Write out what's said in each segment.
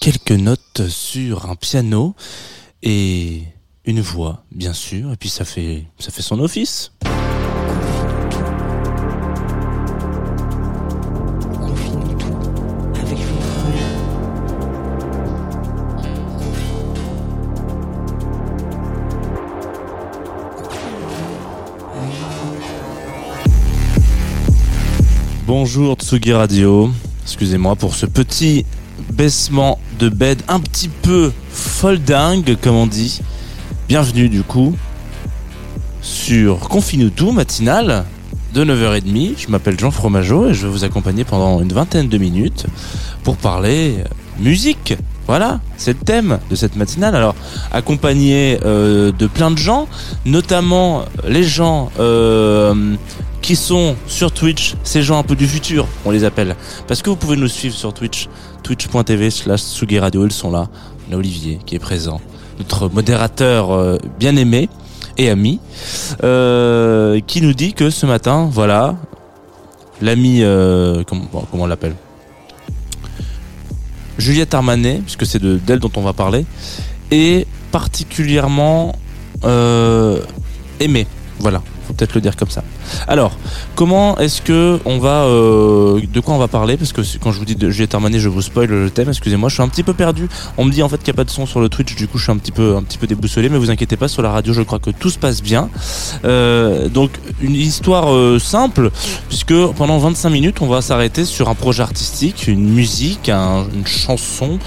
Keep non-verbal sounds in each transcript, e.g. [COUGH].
Quelques notes sur un piano et une voix, bien sûr, et puis ça fait, ça fait son office. Bonjour Tsugi Radio, excusez-moi pour ce petit baissement de bed un petit peu folding comme on dit. Bienvenue du coup sur Confine tout matinal de 9h30. Je m'appelle Jean Fromageau et je vais vous accompagner pendant une vingtaine de minutes pour parler musique. Voilà, c'est le thème de cette matinale. Alors, accompagné euh, de plein de gens, notamment les gens euh, qui sont sur Twitch, ces gens un peu du futur, on les appelle. Parce que vous pouvez nous suivre sur Twitch, twitch.tv slash Radio, ils sont là. On a Olivier qui est présent, notre modérateur euh, bien aimé et ami, qui nous dit que ce matin, voilà, l'ami, comment on l'appelle? Juliette Armanet, puisque c'est de- d'elle dont on va parler, est particulièrement euh, aimée. Voilà, peut-être le dire comme ça. Alors, comment est-ce que on va, euh, de quoi on va parler? Parce que quand je vous dis de Juliette Armanet, je vous spoil le thème. Excusez-moi, je suis un petit peu perdu. On me dit en fait qu'il n'y a pas de son sur le Twitch, du coup je suis un petit peu, un petit peu déboussolé. Mais vous inquiétez pas, sur la radio, je crois que tout se passe bien. Euh, donc une histoire euh, simple, puisque pendant 25 minutes, on va s'arrêter sur un projet artistique, une musique, un- une chanson,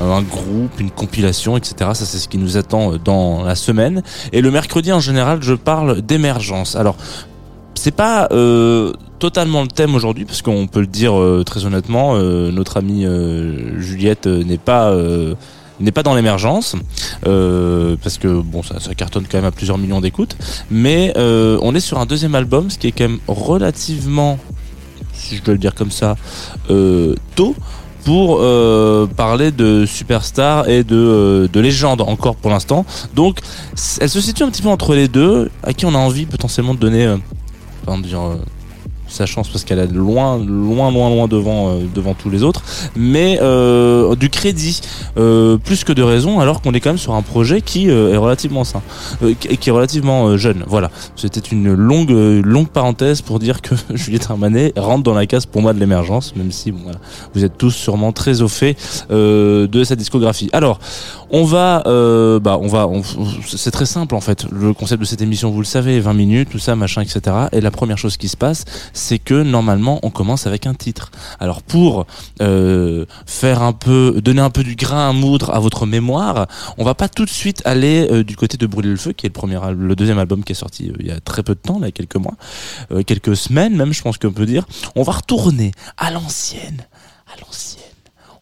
un groupe, une compilation, etc. Ça, c'est ce qui nous attend dans la semaine. Et le mercredi, en général, je parle d'émergence. Alors, c'est pas euh, totalement le thème aujourd'hui, parce qu'on peut le dire euh, très honnêtement, euh, notre amie Juliette n'est pas dans l'émergence, parce que bon, ça, cartonne quand même à plusieurs millions d'écoutes, mais on est sur un deuxième album, ce qui est quand même relativement, si je dois le dire comme ça, tôt pour euh, parler de superstar et de, euh, de légende encore pour l'instant. Donc, elle se situe un petit peu entre les deux, à qui on a envie potentiellement de donner, euh, sa chance parce qu'elle est loin, loin, loin, loin devant, euh, devant tous les autres, mais euh, du crédit euh, plus que de raison, alors qu'on est quand même sur un projet qui euh, est relativement sain, euh, qui est relativement jeune. Voilà, c'était une longue, longue parenthèse pour dire que [LAUGHS] Juliette Armanet rentre dans la case pour moi de l'émergence, même si bon, voilà, vous êtes tous sûrement très au fait de sa discographie. Alors, on va, euh, bah, on va, on- c'est très simple en fait. Le concept de cette émission, vous le savez, 20 minutes, tout ça, machin, etc. Et la première chose qui se passe, c'est que normalement, on commence avec un titre. Alors pour euh, faire un peu, donner un peu du grain à moudre à votre mémoire, on va pas tout de suite aller euh, du côté de Brûler le feu, qui est le premier, le deuxième album qui est sorti il y a très peu de temps, là, il y a quelques mois, quelques semaines même, je pense qu'on peut dire. On va retourner à l'ancienne, à l'ancienne.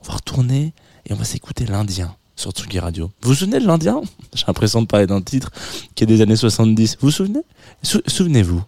On va retourner et on va s'écouter l'Indien sur Tsugi Radio. Vous vous souvenez de l'Indien? [LAUGHS] J'ai l'impression de parler d'un titre qui est des années 70. Vous vous souvenez? Sou- Souvenez-vous.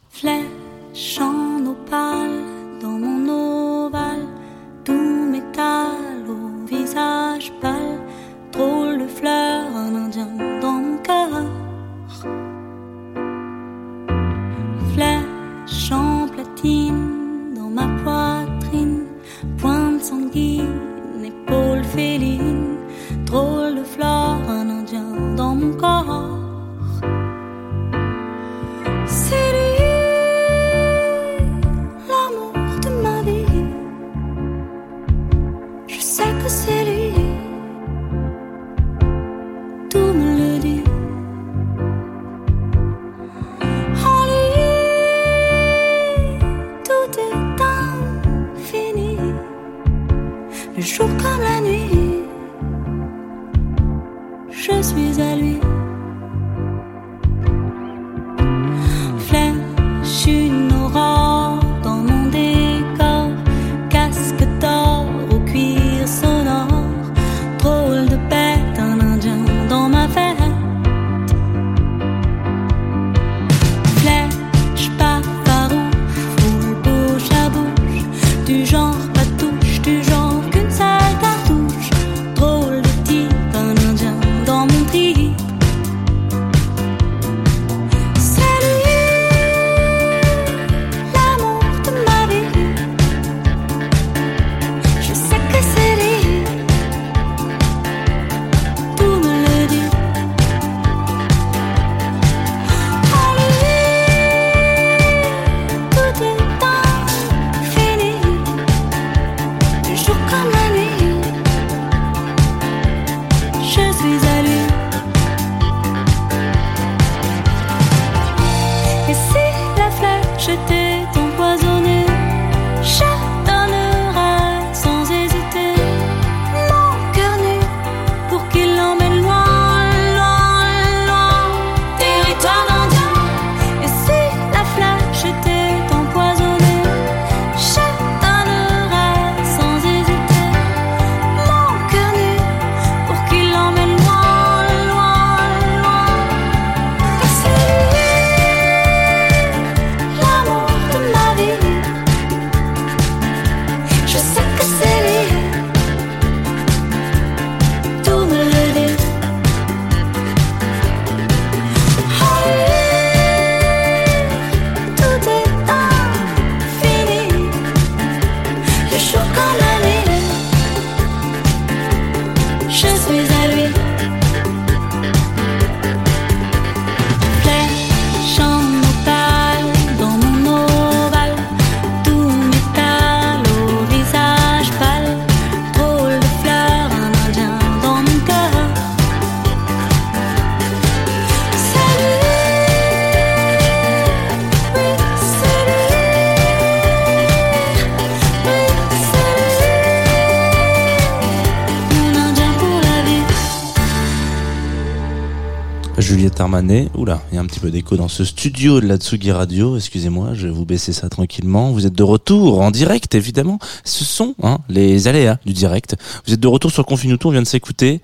Juliette Armanet. Oula, il y a un petit peu d'écho dans ce studio de la Tsugi Radio. Excusez-moi, je vais vous baisser ça tranquillement. Vous êtes de retour en direct, évidemment. Ce sont hein, les aléas du direct. Vous êtes de retour sur Confinuto. On vient de s'écouter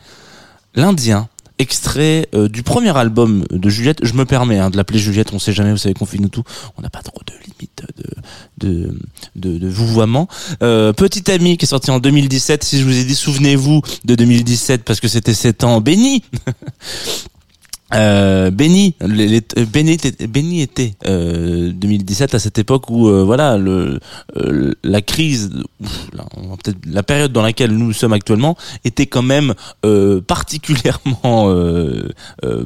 l'Indien. Extrait euh, du premier album de Juliette. Je me permets hein, de l'appeler Juliette. On sait jamais. Vous savez, Confinuto. On n'a pas trop de limite de de de, de vouvoiement. Euh, Petit ami qui est sorti en 2017. Si je vous ai dit, souvenez-vous de 2017 parce que c'était 7 ans béni. [LAUGHS] Euh, Benny, euh, Benny était, Benny euh, 2017 à cette époque où euh, voilà le euh, la crise, la période dans laquelle nous sommes actuellement était quand même euh, particulièrement euh,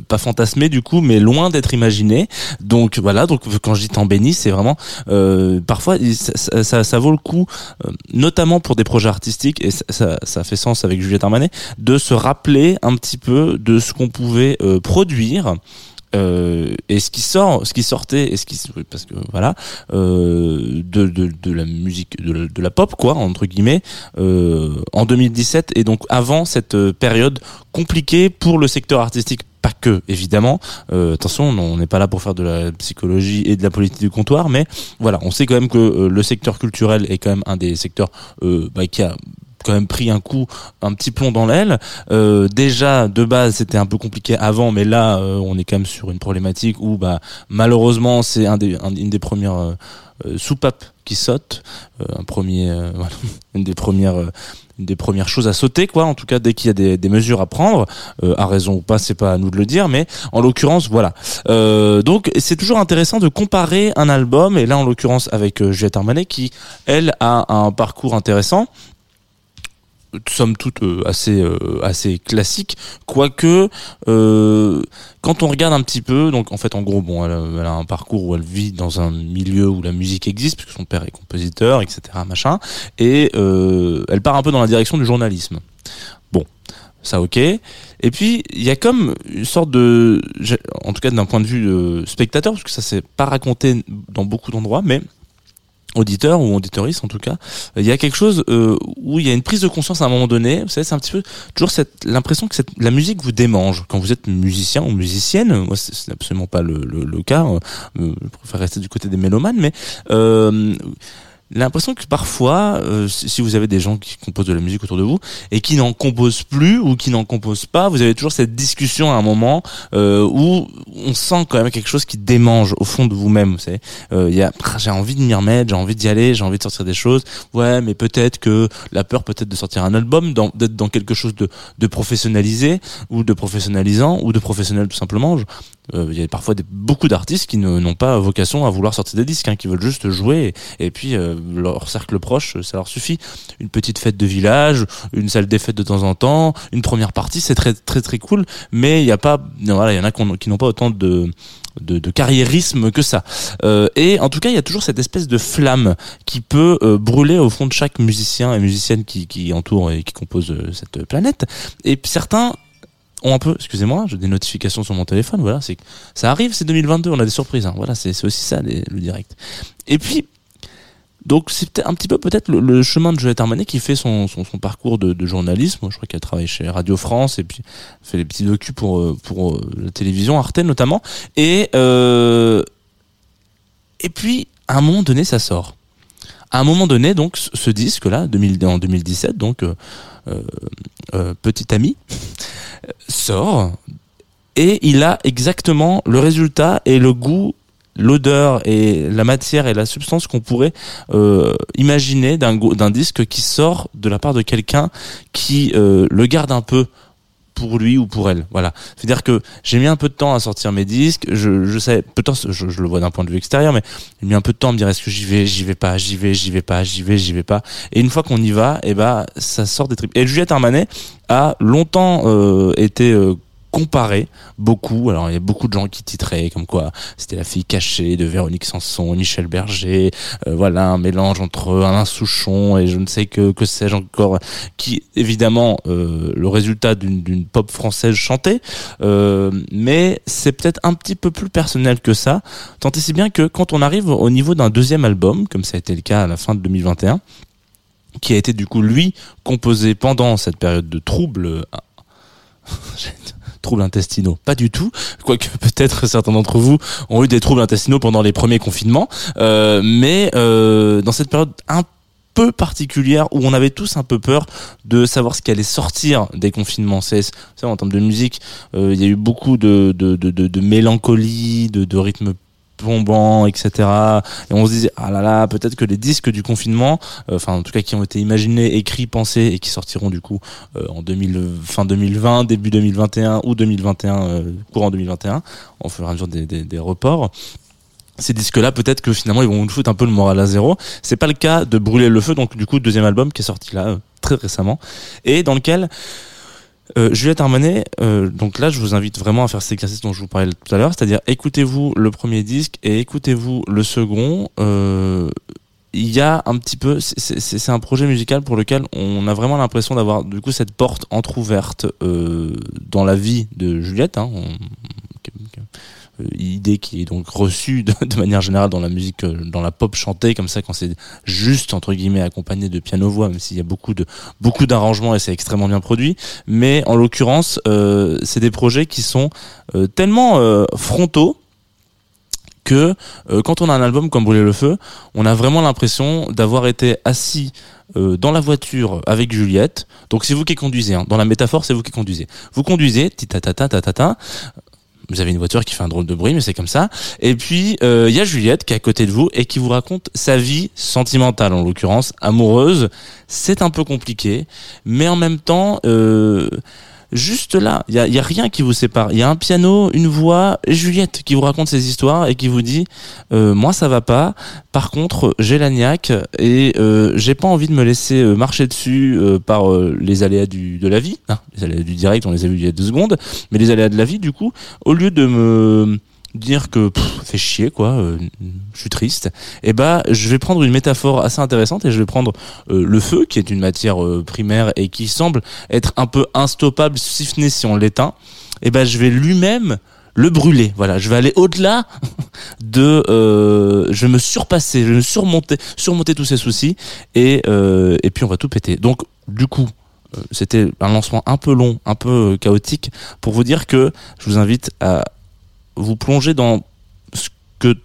pas fantasmée du coup, mais loin d'être imaginée. Donc voilà, donc quand je dis temps béni, c'est vraiment parfois ça, ça, ça- vaut le coup, notamment pour des projets artistiques et ça, ça, ça fait sens avec Juliette Armanet, de se rappeler un petit peu de ce qu'on pouvait euh, euh, et ce qui sort, ce qui sortait, et ce qui, parce que voilà, euh, de, de, la musique, de, la- pop quoi, entre guillemets, euh, en 2017 et donc avant cette période compliquée pour le secteur artistique pas que évidemment attention on n'est pas là pour faire de la psychologie et de la politique du comptoir mais voilà on sait quand même que le secteur culturel est quand même un des secteurs bah, qui a quand même pris un coup, un petit plomb dans l'aile. Euh, déjà de base c'était un peu compliqué avant, mais là euh, on est quand même sur une problématique où bah malheureusement c'est un une des premières euh, euh, soupapes qui saute, euh, un premier, euh, [LAUGHS] voilà, une des premières, des premières choses à sauter quoi. En tout cas dès qu'il y a des, des mesures à prendre, euh, à raison ou pas, c'est pas à nous de le dire, mais en l'occurrence voilà. Euh, donc c'est toujours intéressant de comparer un album et là en l'occurrence avec Juliette Armanet qui elle a un parcours intéressant somme toute euh, assez euh, assez classique. Quoique euh, quand on regarde un petit peu donc en fait en gros bon elle, a- un parcours où elle vit dans un milieu où la musique existe puisque son père est compositeur etc machin et elle part un peu dans la direction du journalisme. Bon ça ok. Et puis il y a comme une sorte de en tout cas d'un point de vue spectateur parce que ça c'est pas raconté dans beaucoup d'endroits mais auditeur ou auditoriste en tout cas il y a quelque chose euh, où il y a une prise de conscience à un moment donné vous savez c'est un petit peu toujours cette l'impression que cette, la musique vous démange. Quand vous êtes musicien ou musicienne moi c'est absolument pas le, le, le cas euh, je préfère rester du côté des mélomanes mais euh, l'impression que parfois euh, si vous avez des gens qui composent de la musique autour de vous et qui n'en composent plus ou qui n'en composent pas vous avez toujours cette discussion à un moment euh, où on sent quand même quelque chose qui démange au fond de vous-même vous savez. Euh, j'ai envie de m'y remettre j'ai envie d'y aller j'ai envie de sortir des choses. Ouais mais peut-être que la peur peut-être de sortir un album d'être dans quelque chose de, professionnalisé ou de professionnalisant ou de professionnel tout simplement il y a parfois des, beaucoup d'artistes qui n'ont pas vocation à vouloir sortir des disques hein, qui veulent juste jouer et, puis euh, leur cercle proche ça leur suffit une petite fête de village une salle des fêtes de temps en temps une première partie c'est très très très cool mais il y a pas voilà il y en a qui n'ont pas autant de de, de carriérisme que ça. Euh, et en tout cas, il y a toujours cette espèce de flamme qui peut euh, brûler au fond de chaque musicien et musicienne qui, qui entoure et qui compose euh, cette planète. Et certains ont un excusez-moi, j'ai des notifications sur mon téléphone, voilà, c'est ça arrive, c'est 2022, on a des surprises, hein, voilà, c'est aussi ça les- le direct. Et puis donc c'est un petit peu peut-être le, le chemin de Juliette Armanet qui fait son, son, son parcours de, de journalisme. Je crois qu'elle travaille chez Radio France et puis fait les petits docus pour euh, pour euh, la télévision Arte notamment. Et euh, et puis à un moment donné ça sort. À un moment donné donc ce ce disque là 2000, en 2017 donc euh, euh, euh, petit ami sort. Et il a exactement le résultat et le goût l'odeur et la matière et la substance qu'on pourrait euh, imaginer d'un disque qui sort de la part de quelqu'un qui euh, le garde un peu pour lui ou pour elle. Voilà. C'est à dire que j'ai mis un peu de temps à sortir mes disques. Je, je sais peut-être je, je le vois d'un point de vue extérieur mais j'ai mis un peu de temps à me dire est-ce que j'y vais j'y vais pas j'y vais j'y vais pas j'y vais j'y vais pas. Et une fois qu'on y va et ben ça sort des tripes. Et Juliette Armanet a longtemps euh, été euh, comparé beaucoup. Alors il y a beaucoup de gens qui titraient comme quoi c'était la fille cachée de Véronique Sanson Michel Berger. Euh, voilà un mélange entre Alain Souchon et je ne sais que que sais-je encore qui évidemment euh, le résultat d'une pop française chantée. Euh, mais c'est peut-être un petit peu plus personnel que ça. Tant et si bien que quand on arrive au niveau d'un deuxième album comme ça a été le cas à la fin de 2021 qui a été du coup lui composé pendant cette période de dire [LAUGHS] troubles intestinaux, pas du tout. Quoique [LAUGHS] peut-être certains d'entre vous ont eu des troubles intestinaux pendant les premiers confinements, Euh, mais euh, dans cette période un peu particulière où on avait tous un peu peur de savoir ce qui allait sortir des confinements. C'est en termes de musique, euh, il y a eu beaucoup de de, de, de, mélancolie, de, de rythme plombant, etc. Et on se disait ah là là, peut-être que les disques du confinement, euh, enfin en tout cas qui ont été imaginés, écrits, pensés et qui sortiront du coup euh, en 2000, fin 2020, début 2021 ou 2021, euh, courant 2021, en fur et à mesure des, des, reports. Ces disques-là, peut-être que finalement ils vont nous foutre un peu le moral à zéro. C'est pas le cas de Brûler le feu, donc du coup deuxième album qui est sorti là très récemment et dans lequel euh, Juliette Armanet, euh, donc là je vous invite vraiment à faire cet exercice dont je vous parlais tout à l'heure, c'est-à-dire écoutez-vous le premier disque et écoutez-vous le second. Euh, il y a un petit peu, c'est- un projet musical pour lequel on a vraiment l'impression d'avoir du coup cette porte entrouverte dans la vie de Juliette. Hein, idée qui est donc reçue de, de manière générale dans la musique, euh, dans la pop chantée comme ça quand c'est juste entre guillemets accompagné de piano voix, même s'il y a beaucoup de beaucoup d'arrangements et c'est extrêmement bien produit. Mais en l'occurrence, euh, c'est des projets qui sont euh, tellement euh, frontaux que euh, quand on a un album comme Brûler le feu, on a vraiment l'impression d'avoir été assis euh, dans la voiture avec Juliette. Donc c'est vous qui conduisez. Hein. Dans la métaphore, c'est vous qui conduisez. Vous conduisez, titatata, tatata. Vous avez une voiture qui fait un drôle de bruit, mais c'est comme ça. Et puis euh, il y a Juliette qui est à côté de vous et qui vous raconte sa vie sentimentale, en l'occurrence amoureuse. C'est un peu compliqué, mais en même temps. Euh, juste là. Il y a, rien qui vous sépare. Il y a un piano, une voix, et Juliette qui vous raconte ses histoires et qui vous dit euh, moi ça va pas. Par contre, j'ai la niaque et euh, j'ai pas envie de me laisser euh, marcher dessus par les aléas du, de la vie. hein. les aléas du direct, on les a vus il y a deux secondes, mais les aléas de la vie, du coup, au lieu de me dire que fait chier quoi, euh, je suis triste, et bah je vais prendre une métaphore assez intéressante et je vais prendre euh, le feu qui est une matière euh, primaire et qui semble être un peu instoppable si ce n'est si on l'éteint, et ben je vais lui-même le brûler. Voilà, je vais aller au-delà [LAUGHS] de, euh, je vais me surpasser, je vais me surmonter, surmonter tous ces soucis et euh, et puis on va tout péter. Donc du coup. C'était un lancement un peu long, un peu chaotique, pour vous dire que je vous invite à vous plonger dans ce que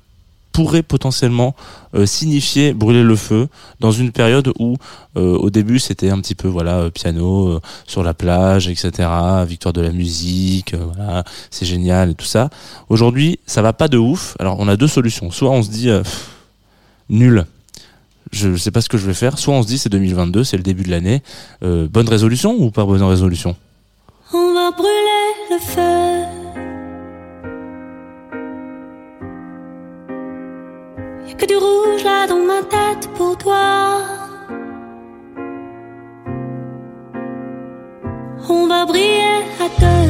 pourrait potentiellement euh, signifier brûler le feu dans une période où euh, au début c'était un petit peu voilà euh, piano sur la plage etc victoire de la musique voilà c'est génial et tout ça. Aujourd'hui ça va pas de ouf. Alors on a deux solutions. Soit on se dit nul. Je sais pas ce que je vais faire. Soit on se dit c'est 2022 c'est le début de l'année. Bonne résolution ou pas bonne résolution? On va brûler le feu. Que du rouge là dans ma tête pour toi. On va briller à deux.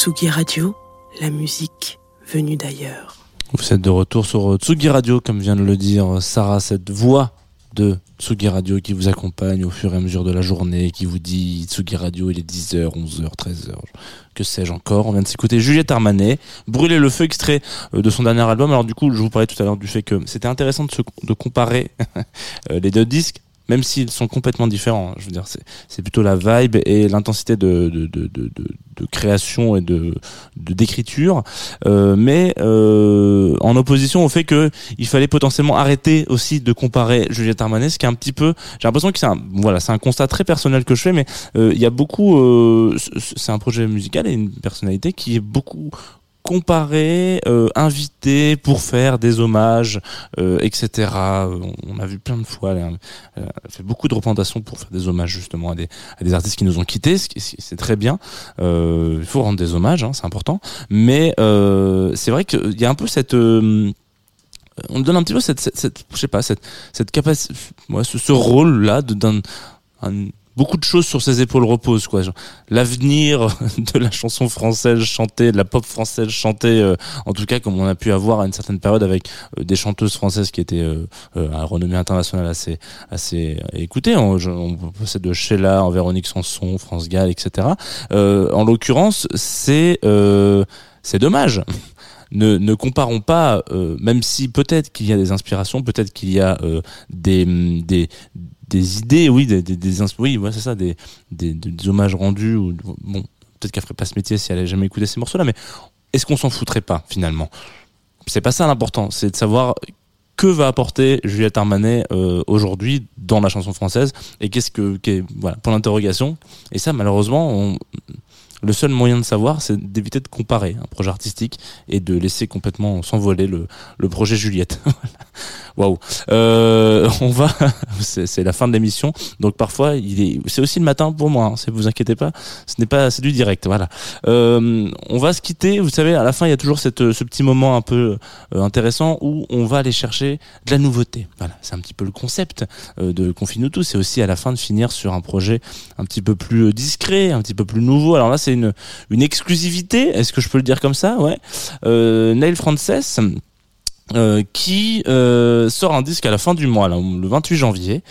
Tsugi Radio, la musique venue d'ailleurs. Vous êtes de retour sur euh, Tsugi Radio, comme vient de le dire Sarah, cette voix de Tsugi Radio qui vous accompagne au fur et à mesure de la journée, qui vous dit Tsugi Radio, il est 10h, 11h, 13h, que sais-je encore. On vient de s'écouter Juliette Armanet, Brûler le feu, extrait euh, de son dernier album. Alors du coup, je vous parlais tout à l'heure du fait que c'était intéressant de, de comparer [LAUGHS] euh, les deux disques même s'ils sont complètement différents. Je veux dire, c'est, plutôt la vibe et l'intensité de, de, de, de, création et de, d'écriture, euh, mais euh, en opposition au fait que il fallait potentiellement arrêter aussi de comparer Juliette Armanet, ce qui est un petit peu, j'ai l'impression que c'est un, voilà, c'est un constat très personnel que je fais, mais euh, il y a beaucoup, c'est un projet musical et une personnalité qui est beaucoup comparé, euh, pour faire des hommages, euh, etc. On a vu plein de fois, elle a, fait beaucoup de représentations pour faire des hommages justement à des, à des artistes qui nous ont quittés, ce qui- c'est très bien. Euh, il faut rendre des hommages, hein, c'est important. Mais euh, c'est vrai qu'il y a un peu cette... euh, on donne un petit peu cette, cette, je sais pas, cette, cette capacité, ouais, ce, ce rôle-là de- d'un, un- beaucoup de choses sur ses épaules reposent, quoi. L'avenir [LAUGHS] de la chanson française chantée, de la pop française chantée, euh, en tout cas comme on a pu avoir à une certaine période avec euh, des chanteuses françaises qui étaient euh, à renommée internationale assez, assez écoutées. On, passer de Sheila, en Véronique Sanson, France Gall, etc. En l'occurrence, c'est c'est dommage. Ne, ne comparons pas, même si peut-être qu'il y a des inspirations, peut-être qu'il y a des, des, des idées, oui, des, des, des oui, c'est ça, des, des, hommages rendus. Ou, bon, peut-être qu'elle ferait pas ce métier si elle avait jamais écouté ces morceaux-là, mais est-ce qu'on s'en foutrait pas finalement? C'est pas ça l'important, c'est de savoir que va apporter Juliette Armanet euh, aujourd'hui dans la chanson française et qu'est-ce que, voilà, pour l'interrogation. Et ça, malheureusement, on- le seul moyen de savoir, c'est d'éviter de comparer un projet artistique et de laisser complètement s'envoler le, le projet Juliette. [LAUGHS] Waouh. Euh, on va, [LAUGHS] c'est la fin de l'émission, donc parfois est, c'est aussi le matin pour moi. Hein, si vous inquiétez pas, ce n'est pas, c'est du direct. Voilà. Euh, on va se quitter. Vous savez, à la fin, il y a toujours ce petit moment un peu euh, intéressant où on va aller chercher de la nouveauté. Voilà, c'est un petit peu le concept euh, de Confine-nous tous. C'est aussi à la fin de finir sur un projet un petit peu plus discret, un petit peu plus nouveau. Alors là, c'est une, exclusivité. Est-ce que je peux le dire comme ça? Ouais. Euh, Neil Frances. Euh, qui euh, sort un disque à la fin du mois, là, le 28 janvier.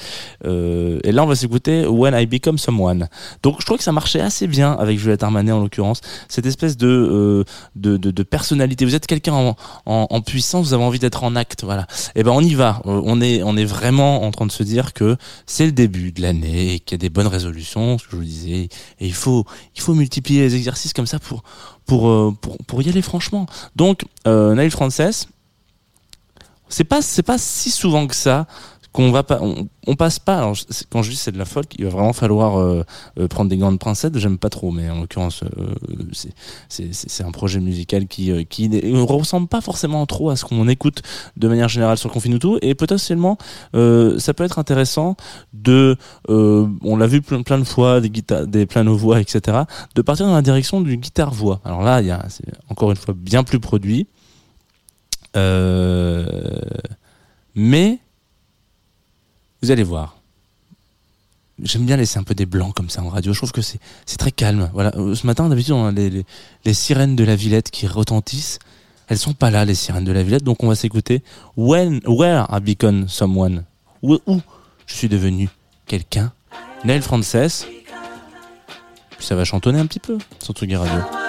Euh, et là, on va s'écouter When I Become Someone. Donc, je crois que ça marchait assez bien avec Juliette Armanet en l'occurrence. Cette espèce de, euh, de, de, de personnalité. Vous êtes quelqu'un en, en, puissance, vous avez envie d'être en acte, voilà. Et ben, on y va. Euh, On est, on est vraiment en train de se dire que c'est le début de l'année, et qu'il y a des bonnes résolutions, ce que je vous disais. Et il faut, il faut multiplier les exercices comme ça pour, pour, pour, pour y aller franchement. Donc, euh, Nail Frances, c'est pas c'est pas si souvent que ça qu'on va pas on, on passe pas. Alors quand je dis c'est de la folk il va vraiment falloir euh, euh, prendre des gants de princesse j'aime pas trop mais en l'occurrence euh, c'est c'est un projet musical qui euh, qui ne ressemble pas forcément trop à ce qu'on écoute de manière générale sur Confinuto et potentiellement euh, ça peut être intéressant de euh, on l'a vu plein, plein de fois des guitares des pianos voix etc de partir dans la direction du guitare voix alors là il y a c'est encore une fois bien plus produit euh, mais vous allez voir. J'aime bien laisser un peu des blancs comme ça en radio. Je trouve que c'est très calme. Voilà. Euh, Ce matin, d'habitude, on a les, les, sirènes de la Villette qui retentissent. Elles sont pas là, les sirènes de la Villette. Donc, on va s'écouter When, Where I Become Someone? Où, je suis devenu quelqu'un? Neil Frances. Puis ça va chantonner un petit peu sur Tsugi Radio.